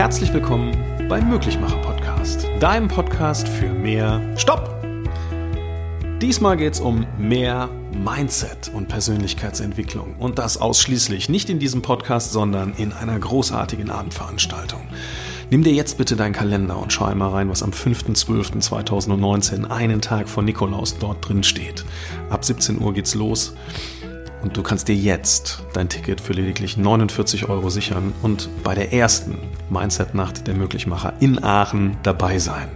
Herzlich willkommen beim Möglichmacher Podcast, deinem Podcast für mehr Stopp! Diesmal geht es um mehr Mindset und Persönlichkeitsentwicklung und das ausschließlich nicht in diesem Podcast, sondern in einer großartigen Abendveranstaltung. Nimm dir jetzt bitte deinen Kalender und schau einmal rein, was am 5.12.2019, einen Tag vor Nikolaus, dort drin steht. Ab 17 Uhr geht's los. Und du kannst dir jetzt dein Ticket für lediglich 49 Euro sichern und bei der ersten Mindset-Nacht der Möglichmacher in Aachen dabei sein.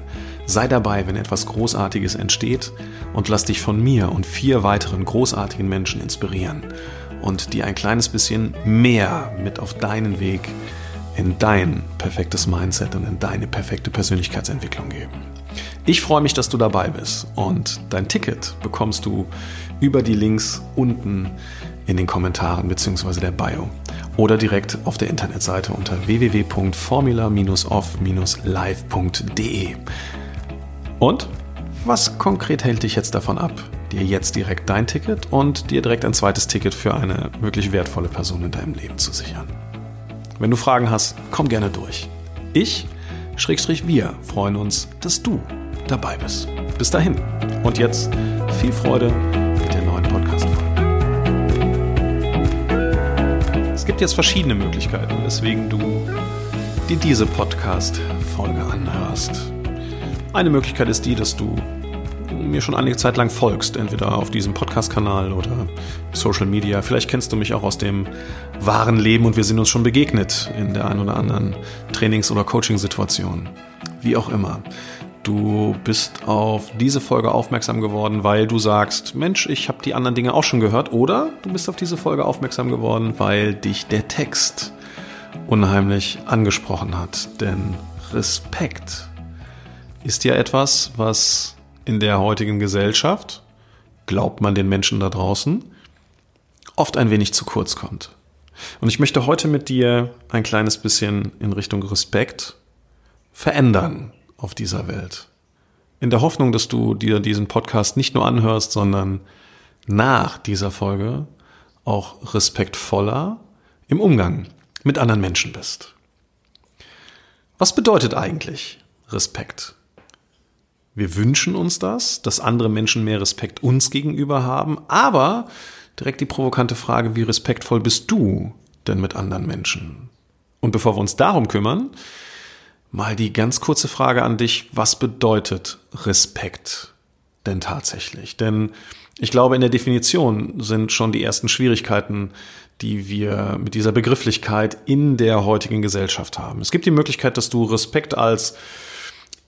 Sei dabei, wenn etwas Großartiges entsteht und lass dich von mir und vier weiteren großartigen Menschen inspirieren und dir ein kleines bisschen mehr mit auf deinen Weg in dein perfektes Mindset und in deine perfekte Persönlichkeitsentwicklung geben. Ich freue mich, dass du dabei bist und dein Ticket bekommst du über die Links unten in den Kommentaren bzw. der Bio oder direkt auf der Internetseite unter www.formula-off-live.de. Und was konkret hält dich jetzt davon ab, dir jetzt direkt dein Ticket und dir direkt ein zweites Ticket für eine wirklich wertvolle Person in deinem Leben zu sichern? Wenn du Fragen hast, komm gerne durch. Ich, Schrägstrich wir, freuen uns, dass du dabei bist. Bis dahin. Und jetzt viel Freude Es gibt jetzt verschiedene Möglichkeiten, weswegen du dir diese Podcast-Folge anhörst. Eine Möglichkeit ist die, dass du mir schon einige Zeit lang folgst, entweder auf diesem Podcast-Kanal oder Social Media. Vielleicht kennst du mich auch aus dem wahren Leben und wir sind uns schon begegnet in der einen oder anderen Trainings- oder Coaching-Situation. Wie auch immer. Du bist auf diese Folge aufmerksam geworden, weil du sagst, Mensch, ich habe die anderen Dinge auch schon gehört. Oder du bist auf diese Folge aufmerksam geworden, weil dich der Text unheimlich angesprochen hat. Denn Respekt ist ja etwas, was in der heutigen Gesellschaft, glaubt man den Menschen da draußen, oft ein wenig zu kurz kommt. Und ich möchte heute mit dir ein kleines bisschen in Richtung Respekt verändern auf dieser Welt. In der Hoffnung, dass du dir diesen Podcast nicht nur anhörst, sondern nach dieser Folge auch respektvoller im Umgang mit anderen Menschen bist. Was bedeutet eigentlich Respekt? Wir wünschen uns das, dass andere Menschen mehr Respekt uns gegenüber haben, aber direkt die provokante Frage, wie respektvoll bist du denn mit anderen Menschen? Und bevor wir uns darum kümmern, mal die ganz kurze Frage an dich, was bedeutet Respekt denn tatsächlich? Denn ich glaube, in der Definition sind schon die ersten Schwierigkeiten, die wir mit dieser Begrifflichkeit in der heutigen Gesellschaft haben. Es gibt die Möglichkeit, dass du Respekt als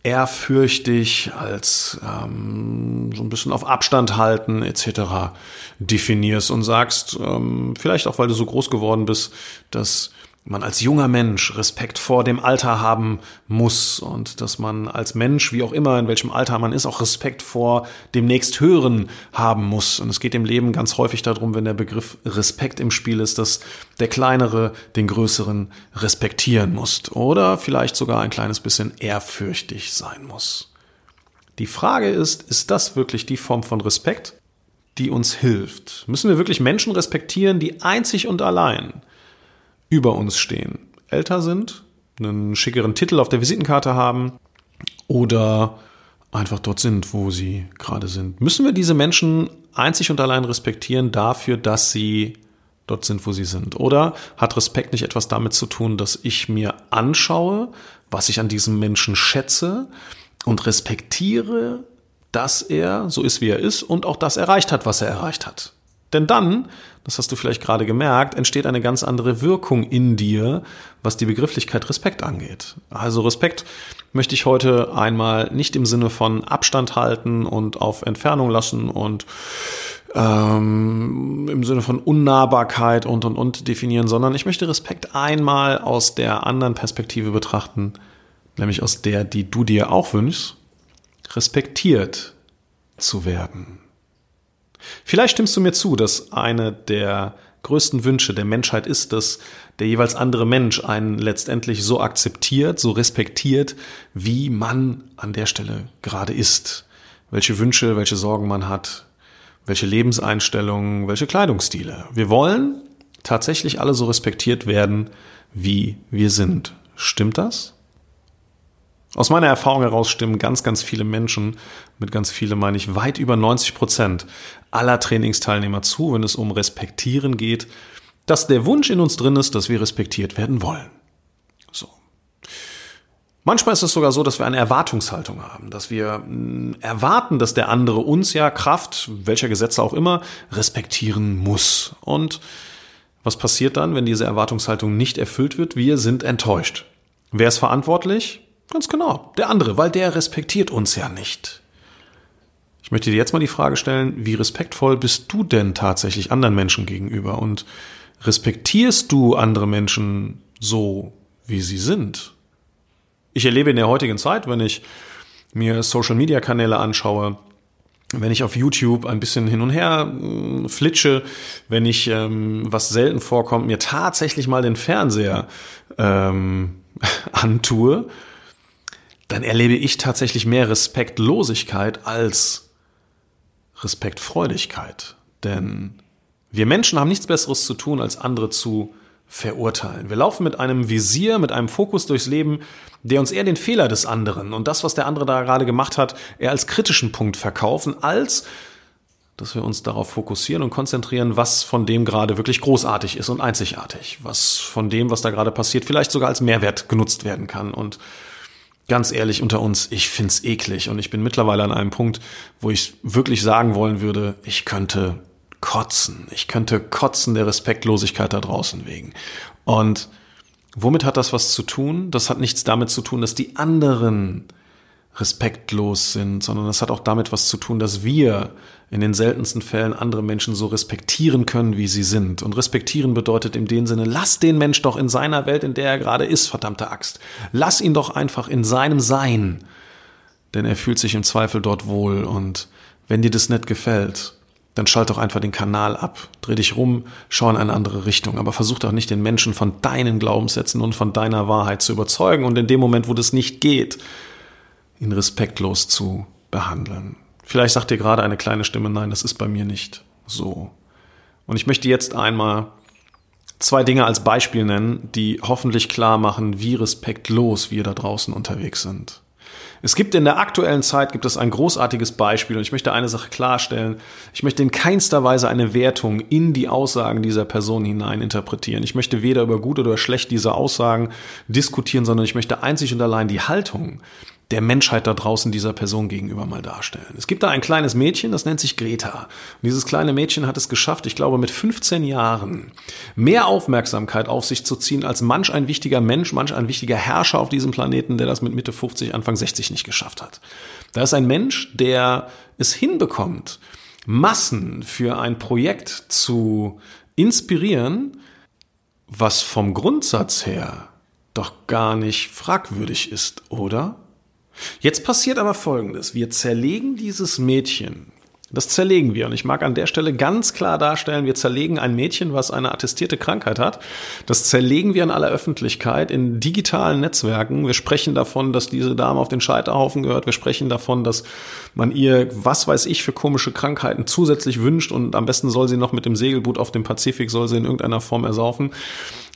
ehrfürchtig, als ähm, so ein bisschen auf Abstand halten etc. definierst und sagst, ähm, vielleicht auch weil du so groß geworden bist, dass man als junger Mensch Respekt vor dem Alter haben muss und dass man als Mensch, wie auch immer, in welchem Alter man ist, auch Respekt vor dem nächsthöheren haben muss. Und es geht im Leben ganz häufig darum, wenn der Begriff Respekt im Spiel ist, dass der Kleinere den Größeren respektieren muss oder vielleicht sogar ein kleines bisschen ehrfürchtig sein muss. Die Frage ist, ist das wirklich die Form von Respekt, die uns hilft? Müssen wir wirklich Menschen respektieren, die einzig und allein über uns stehen, älter sind, einen schickeren Titel auf der Visitenkarte haben oder einfach dort sind, wo sie gerade sind. Müssen wir diese Menschen einzig und allein respektieren dafür, dass sie dort sind, wo sie sind? Oder hat Respekt nicht etwas damit zu tun, dass ich mir anschaue, was ich an diesem Menschen schätze und respektiere, dass er so ist, wie er ist und auch das erreicht hat, was er erreicht hat? Denn dann, das hast du vielleicht gerade gemerkt, entsteht eine ganz andere Wirkung in dir, was die Begrifflichkeit Respekt angeht. Also Respekt möchte ich heute einmal nicht im Sinne von Abstand halten und auf Entfernung lassen und ähm, im Sinne von Unnahbarkeit und und und definieren, sondern ich möchte Respekt einmal aus der anderen Perspektive betrachten, nämlich aus der, die du dir auch wünschst, respektiert zu werden. Vielleicht stimmst du mir zu, dass eine der größten Wünsche der Menschheit ist, dass der jeweils andere Mensch einen letztendlich so akzeptiert, so respektiert, wie man an der Stelle gerade ist. Welche Wünsche, welche Sorgen man hat, welche Lebenseinstellungen, welche Kleidungsstile. Wir wollen tatsächlich alle so respektiert werden, wie wir sind. Stimmt das? Aus meiner Erfahrung heraus stimmen ganz, ganz viele Menschen, mit ganz viele meine ich weit über 90 Prozent aller Trainingsteilnehmer zu, wenn es um Respektieren geht, dass der Wunsch in uns drin ist, dass wir respektiert werden wollen. So. Manchmal ist es sogar so, dass wir eine Erwartungshaltung haben, dass wir hm, erwarten, dass der andere uns ja Kraft, welcher Gesetze auch immer, respektieren muss. Und was passiert dann, wenn diese Erwartungshaltung nicht erfüllt wird? Wir sind enttäuscht. Wer ist verantwortlich? Ganz genau, der andere, weil der respektiert uns ja nicht. Ich möchte dir jetzt mal die Frage stellen, wie respektvoll bist du denn tatsächlich anderen Menschen gegenüber und respektierst du andere Menschen so, wie sie sind? Ich erlebe in der heutigen Zeit, wenn ich mir Social-Media-Kanäle anschaue, wenn ich auf YouTube ein bisschen hin und her äh, flitsche, wenn ich, ähm, was selten vorkommt, mir tatsächlich mal den Fernseher ähm, antue dann erlebe ich tatsächlich mehr Respektlosigkeit als Respektfreudigkeit. Denn wir Menschen haben nichts Besseres zu tun, als andere zu verurteilen. Wir laufen mit einem Visier, mit einem Fokus durchs Leben, der uns eher den Fehler des anderen und das, was der andere da gerade gemacht hat, eher als kritischen Punkt verkaufen, als dass wir uns darauf fokussieren und konzentrieren, was von dem gerade wirklich großartig ist und einzigartig, was von dem, was da gerade passiert, vielleicht sogar als Mehrwert genutzt werden kann und ganz ehrlich unter uns, ich find's eklig und ich bin mittlerweile an einem Punkt, wo ich wirklich sagen wollen würde, ich könnte kotzen. Ich könnte kotzen der Respektlosigkeit da draußen wegen. Und womit hat das was zu tun? Das hat nichts damit zu tun, dass die anderen respektlos sind, sondern das hat auch damit was zu tun, dass wir in den seltensten Fällen andere Menschen so respektieren können, wie sie sind. Und respektieren bedeutet in dem Sinne, lass den Mensch doch in seiner Welt, in der er gerade ist, verdammte Axt. Lass ihn doch einfach in seinem Sein. Denn er fühlt sich im Zweifel dort wohl. Und wenn dir das nicht gefällt, dann schalt doch einfach den Kanal ab. Dreh dich rum, schau in eine andere Richtung. Aber versuch doch nicht den Menschen von deinen Glaubenssätzen und von deiner Wahrheit zu überzeugen. Und in dem Moment, wo das nicht geht, ihn respektlos zu behandeln. Vielleicht sagt dir gerade eine kleine Stimme, nein, das ist bei mir nicht so. Und ich möchte jetzt einmal zwei Dinge als Beispiel nennen, die hoffentlich klar machen, wie respektlos wir da draußen unterwegs sind. Es gibt in der aktuellen Zeit gibt es ein großartiges Beispiel und ich möchte eine Sache klarstellen. Ich möchte in keinster Weise eine Wertung in die Aussagen dieser Person hinein interpretieren. Ich möchte weder über gut oder schlecht diese Aussagen diskutieren, sondern ich möchte einzig und allein die Haltung der Menschheit da draußen dieser Person gegenüber mal darstellen. Es gibt da ein kleines Mädchen, das nennt sich Greta. Und dieses kleine Mädchen hat es geschafft, ich glaube mit 15 Jahren, mehr Aufmerksamkeit auf sich zu ziehen als manch ein wichtiger Mensch, manch ein wichtiger Herrscher auf diesem Planeten, der das mit Mitte 50, Anfang 60 nicht geschafft hat. Da ist ein Mensch, der es hinbekommt, Massen für ein Projekt zu inspirieren, was vom Grundsatz her doch gar nicht fragwürdig ist, oder? Jetzt passiert aber Folgendes. Wir zerlegen dieses Mädchen. Das zerlegen wir. Und ich mag an der Stelle ganz klar darstellen, wir zerlegen ein Mädchen, was eine attestierte Krankheit hat. Das zerlegen wir in aller Öffentlichkeit, in digitalen Netzwerken. Wir sprechen davon, dass diese Dame auf den Scheiterhaufen gehört. Wir sprechen davon, dass man ihr, was weiß ich, für komische Krankheiten zusätzlich wünscht. Und am besten soll sie noch mit dem Segelboot auf dem Pazifik, soll sie in irgendeiner Form ersaufen.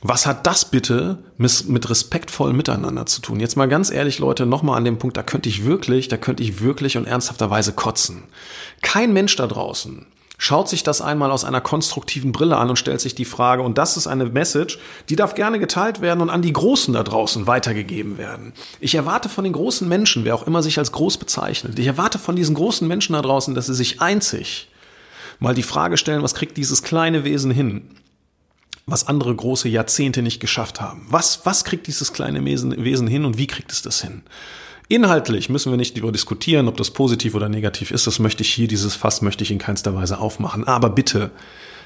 Was hat das bitte mit respektvollem Miteinander zu tun? Jetzt mal ganz ehrlich, Leute, nochmal an dem Punkt, da könnte ich wirklich, da könnte ich wirklich und ernsthafterweise kotzen. Kein Mensch da draußen schaut sich das einmal aus einer konstruktiven Brille an und stellt sich die Frage, und das ist eine Message, die darf gerne geteilt werden und an die Großen da draußen weitergegeben werden. Ich erwarte von den großen Menschen, wer auch immer sich als groß bezeichnet, ich erwarte von diesen großen Menschen da draußen, dass sie sich einzig mal die Frage stellen, was kriegt dieses kleine Wesen hin? was andere große Jahrzehnte nicht geschafft haben. Was, was kriegt dieses kleine Wesen hin und wie kriegt es das hin? Inhaltlich müssen wir nicht darüber diskutieren, ob das positiv oder negativ ist. Das möchte ich hier, dieses Fass möchte ich in keinster Weise aufmachen. Aber bitte,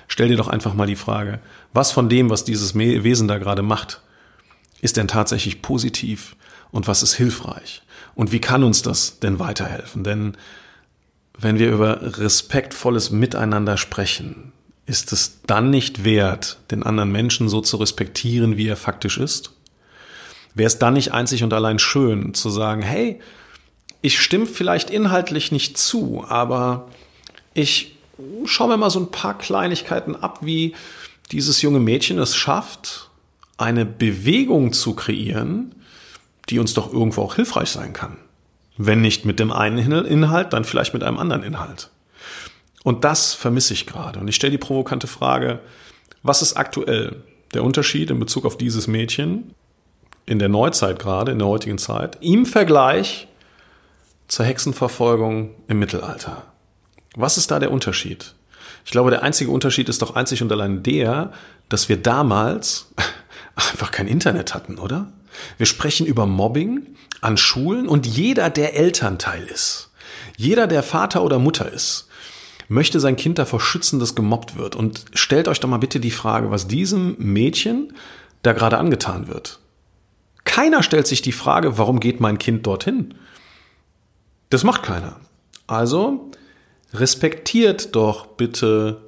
stell dir doch einfach mal die Frage, was von dem, was dieses Wesen da gerade macht, ist denn tatsächlich positiv und was ist hilfreich? Und wie kann uns das denn weiterhelfen? Denn wenn wir über respektvolles Miteinander sprechen, ist es dann nicht wert, den anderen Menschen so zu respektieren, wie er faktisch ist? Wäre es dann nicht einzig und allein schön zu sagen, hey, ich stimme vielleicht inhaltlich nicht zu, aber ich schaue mir mal so ein paar Kleinigkeiten ab, wie dieses junge Mädchen es schafft, eine Bewegung zu kreieren, die uns doch irgendwo auch hilfreich sein kann. Wenn nicht mit dem einen Inhalt, dann vielleicht mit einem anderen Inhalt. Und das vermisse ich gerade. Und ich stelle die provokante Frage, was ist aktuell der Unterschied in Bezug auf dieses Mädchen in der Neuzeit gerade, in der heutigen Zeit, im Vergleich zur Hexenverfolgung im Mittelalter? Was ist da der Unterschied? Ich glaube, der einzige Unterschied ist doch einzig und allein der, dass wir damals einfach kein Internet hatten, oder? Wir sprechen über Mobbing an Schulen und jeder, der Elternteil ist, jeder, der Vater oder Mutter ist, möchte sein Kind davor schützen, dass gemobbt wird. Und stellt euch doch mal bitte die Frage, was diesem Mädchen da gerade angetan wird. Keiner stellt sich die Frage, warum geht mein Kind dorthin? Das macht keiner. Also respektiert doch bitte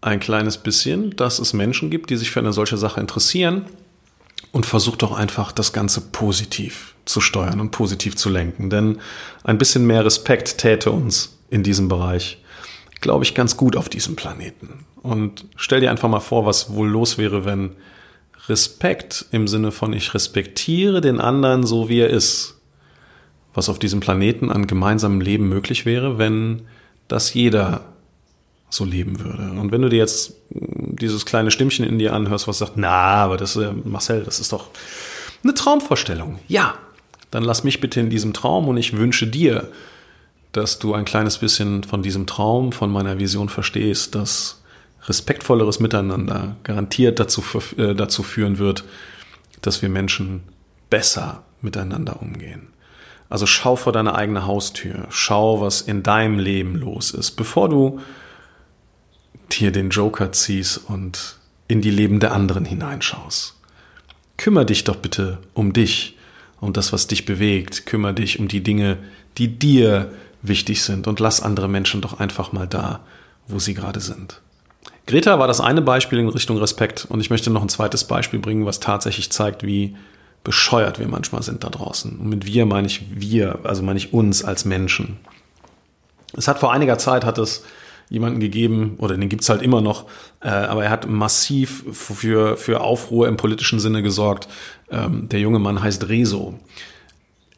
ein kleines bisschen, dass es Menschen gibt, die sich für eine solche Sache interessieren und versucht doch einfach das Ganze positiv zu steuern und positiv zu lenken. Denn ein bisschen mehr Respekt täte uns in diesem Bereich, glaube ich, ganz gut auf diesem Planeten. Und stell dir einfach mal vor, was wohl los wäre, wenn Respekt im Sinne von ich respektiere den anderen so wie er ist, was auf diesem Planeten an gemeinsamem Leben möglich wäre, wenn das jeder so leben würde. Und wenn du dir jetzt dieses kleine Stimmchen in dir anhörst, was sagt, na, aber das ist, Marcel, das ist doch eine Traumvorstellung. Ja, dann lass mich bitte in diesem Traum und ich wünsche dir, dass du ein kleines bisschen von diesem Traum, von meiner Vision verstehst, dass respektvolleres Miteinander garantiert dazu, äh, dazu führen wird, dass wir Menschen besser miteinander umgehen. Also schau vor deine eigene Haustür, schau, was in deinem Leben los ist, bevor du dir den Joker ziehst und in die Leben der anderen hineinschaust. Kümmer dich doch bitte um dich, um das, was dich bewegt. Kümmer dich um die Dinge, die dir wichtig sind und lass andere Menschen doch einfach mal da, wo sie gerade sind. Greta war das eine Beispiel in Richtung Respekt und ich möchte noch ein zweites Beispiel bringen, was tatsächlich zeigt, wie bescheuert wir manchmal sind da draußen. Und mit wir meine ich wir, also meine ich uns als Menschen. Es hat vor einiger Zeit hat es jemanden gegeben, oder den gibt's halt immer noch, äh, aber er hat massiv für, für Aufruhr im politischen Sinne gesorgt. Ähm, der junge Mann heißt Rezo.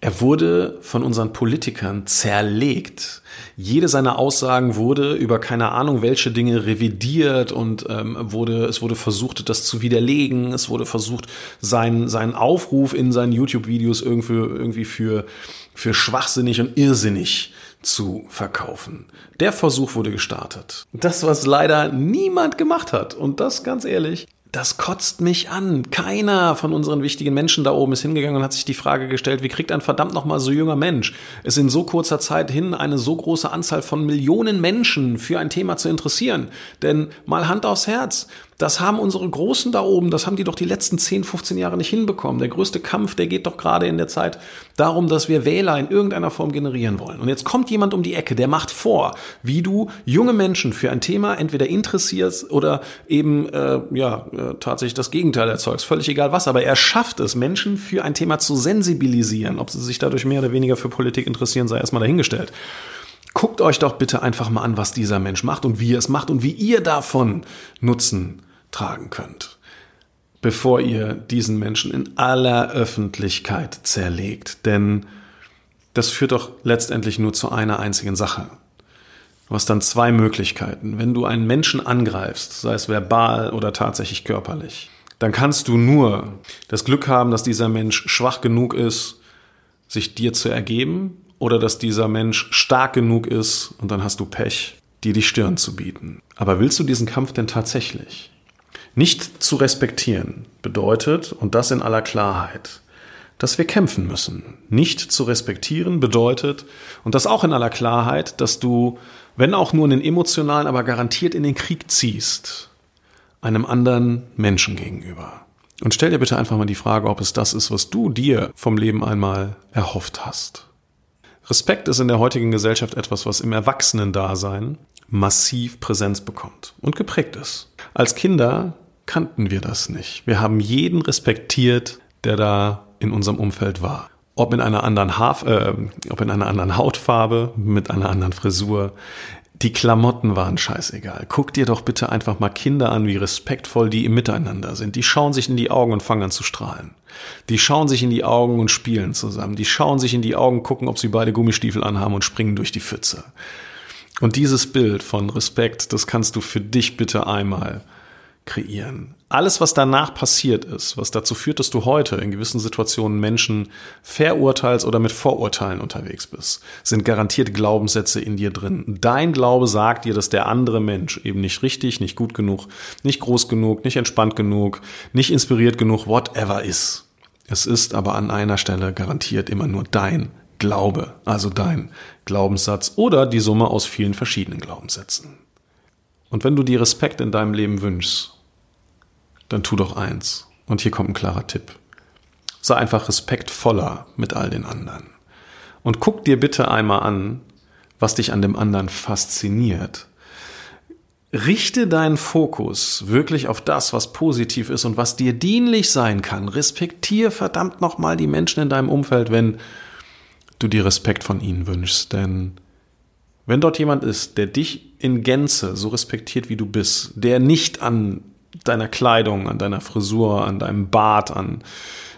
Er wurde von unseren Politikern zerlegt. Jede seiner Aussagen wurde über keine Ahnung welche Dinge revidiert und ähm, wurde, es wurde versucht, das zu widerlegen. Es wurde versucht, seinen, seinen Aufruf in seinen YouTube-Videos irgendwie, irgendwie für, für schwachsinnig und irrsinnig zu verkaufen. Der Versuch wurde gestartet. Das, was leider niemand gemacht hat. Und das ganz ehrlich, das kotzt mich an. Keiner von unseren wichtigen Menschen da oben ist hingegangen und hat sich die Frage gestellt, wie kriegt ein verdammt nochmal so junger Mensch es in so kurzer Zeit hin, eine so große Anzahl von Millionen Menschen für ein Thema zu interessieren? Denn mal Hand aufs Herz, das haben unsere Großen da oben, das haben die doch die letzten 10, 15 Jahre nicht hinbekommen. Der größte Kampf, der geht doch gerade in der Zeit darum, dass wir Wähler in irgendeiner Form generieren wollen. Und jetzt kommt jemand um die Ecke, der macht vor, wie du junge Menschen für ein Thema entweder interessierst oder eben äh, ja äh, tatsächlich das Gegenteil erzeugst. Völlig egal was, aber er schafft es, Menschen für ein Thema zu sensibilisieren. Ob sie sich dadurch mehr oder weniger für Politik interessieren, sei erstmal dahingestellt. Guckt euch doch bitte einfach mal an, was dieser Mensch macht und wie er es macht und wie ihr davon Nutzen tragen könnt, bevor ihr diesen Menschen in aller Öffentlichkeit zerlegt. Denn das führt doch letztendlich nur zu einer einzigen Sache. Du hast dann zwei Möglichkeiten. Wenn du einen Menschen angreifst, sei es verbal oder tatsächlich körperlich, dann kannst du nur das Glück haben, dass dieser Mensch schwach genug ist, sich dir zu ergeben, oder dass dieser Mensch stark genug ist und dann hast du Pech, dir die Stirn zu bieten. Aber willst du diesen Kampf denn tatsächlich? Nicht zu respektieren bedeutet, und das in aller Klarheit, dass wir kämpfen müssen. Nicht zu respektieren bedeutet, und das auch in aller Klarheit, dass du, wenn auch nur einen emotionalen, aber garantiert in den Krieg ziehst, einem anderen Menschen gegenüber. Und stell dir bitte einfach mal die Frage, ob es das ist, was du dir vom Leben einmal erhofft hast. Respekt ist in der heutigen Gesellschaft etwas, was im Erwachsenendasein massiv Präsenz bekommt und geprägt ist. Als Kinder kannten wir das nicht. Wir haben jeden respektiert, der da in unserem Umfeld war. Ob in einer anderen, Haaf, äh, ob in einer anderen Hautfarbe, mit einer anderen Frisur. Die Klamotten waren scheißegal. Guck dir doch bitte einfach mal Kinder an, wie respektvoll die im Miteinander sind. Die schauen sich in die Augen und fangen an zu strahlen. Die schauen sich in die Augen und spielen zusammen. Die schauen sich in die Augen, gucken, ob sie beide Gummistiefel anhaben und springen durch die Pfütze. Und dieses Bild von Respekt, das kannst du für dich bitte einmal kreieren. Alles, was danach passiert ist, was dazu führt, dass du heute in gewissen Situationen Menschen verurteilst oder mit Vorurteilen unterwegs bist, sind garantiert Glaubenssätze in dir drin. Dein Glaube sagt dir, dass der andere Mensch eben nicht richtig, nicht gut genug, nicht groß genug, nicht entspannt genug, nicht inspiriert genug, whatever ist. Es ist aber an einer Stelle garantiert immer nur dein Glaube, also dein Glaubenssatz oder die Summe aus vielen verschiedenen Glaubenssätzen. Und wenn du dir Respekt in deinem Leben wünschst, dann tu doch eins. Und hier kommt ein klarer Tipp. Sei einfach respektvoller mit all den anderen. Und guck dir bitte einmal an, was dich an dem anderen fasziniert. Richte deinen Fokus wirklich auf das, was positiv ist und was dir dienlich sein kann. Respektier verdammt nochmal die Menschen in deinem Umfeld, wenn du dir Respekt von ihnen wünschst. Denn wenn dort jemand ist, der dich in Gänze so respektiert, wie du bist, der nicht an deiner Kleidung, an deiner Frisur, an deinem Bart, an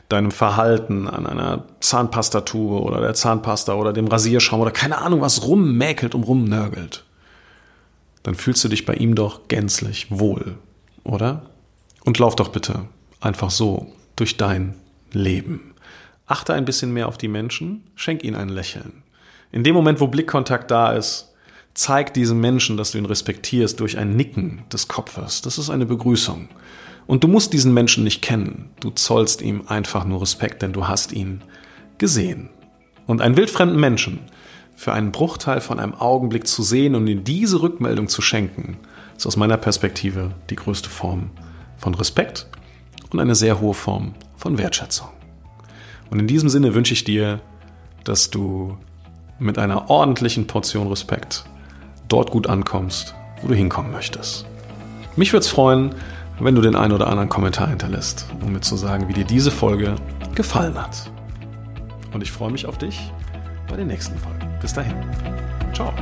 deinem Verhalten, an einer Zahnpastatube oder der Zahnpasta oder dem Rasierschaum oder keine Ahnung was rummäkelt und rumnörgelt, dann fühlst du dich bei ihm doch gänzlich wohl, oder? Und lauf doch bitte einfach so durch dein Leben. Achte ein bisschen mehr auf die Menschen, schenk ihnen ein Lächeln. In dem Moment, wo Blickkontakt da ist, zeig diesem Menschen, dass du ihn respektierst durch ein Nicken des Kopfes. Das ist eine Begrüßung. Und du musst diesen Menschen nicht kennen. Du zollst ihm einfach nur Respekt, denn du hast ihn gesehen. Und einen wildfremden Menschen für einen Bruchteil von einem Augenblick zu sehen und ihm diese Rückmeldung zu schenken, ist aus meiner Perspektive die größte Form von Respekt und eine sehr hohe Form von Wertschätzung. Und in diesem Sinne wünsche ich dir, dass du mit einer ordentlichen Portion Respekt dort gut ankommst, wo du hinkommen möchtest. Mich würde es freuen, wenn du den einen oder anderen Kommentar hinterlässt, um mir zu sagen, wie dir diese Folge gefallen hat. Und ich freue mich auf dich bei den nächsten Folgen. Bis dahin. Ciao.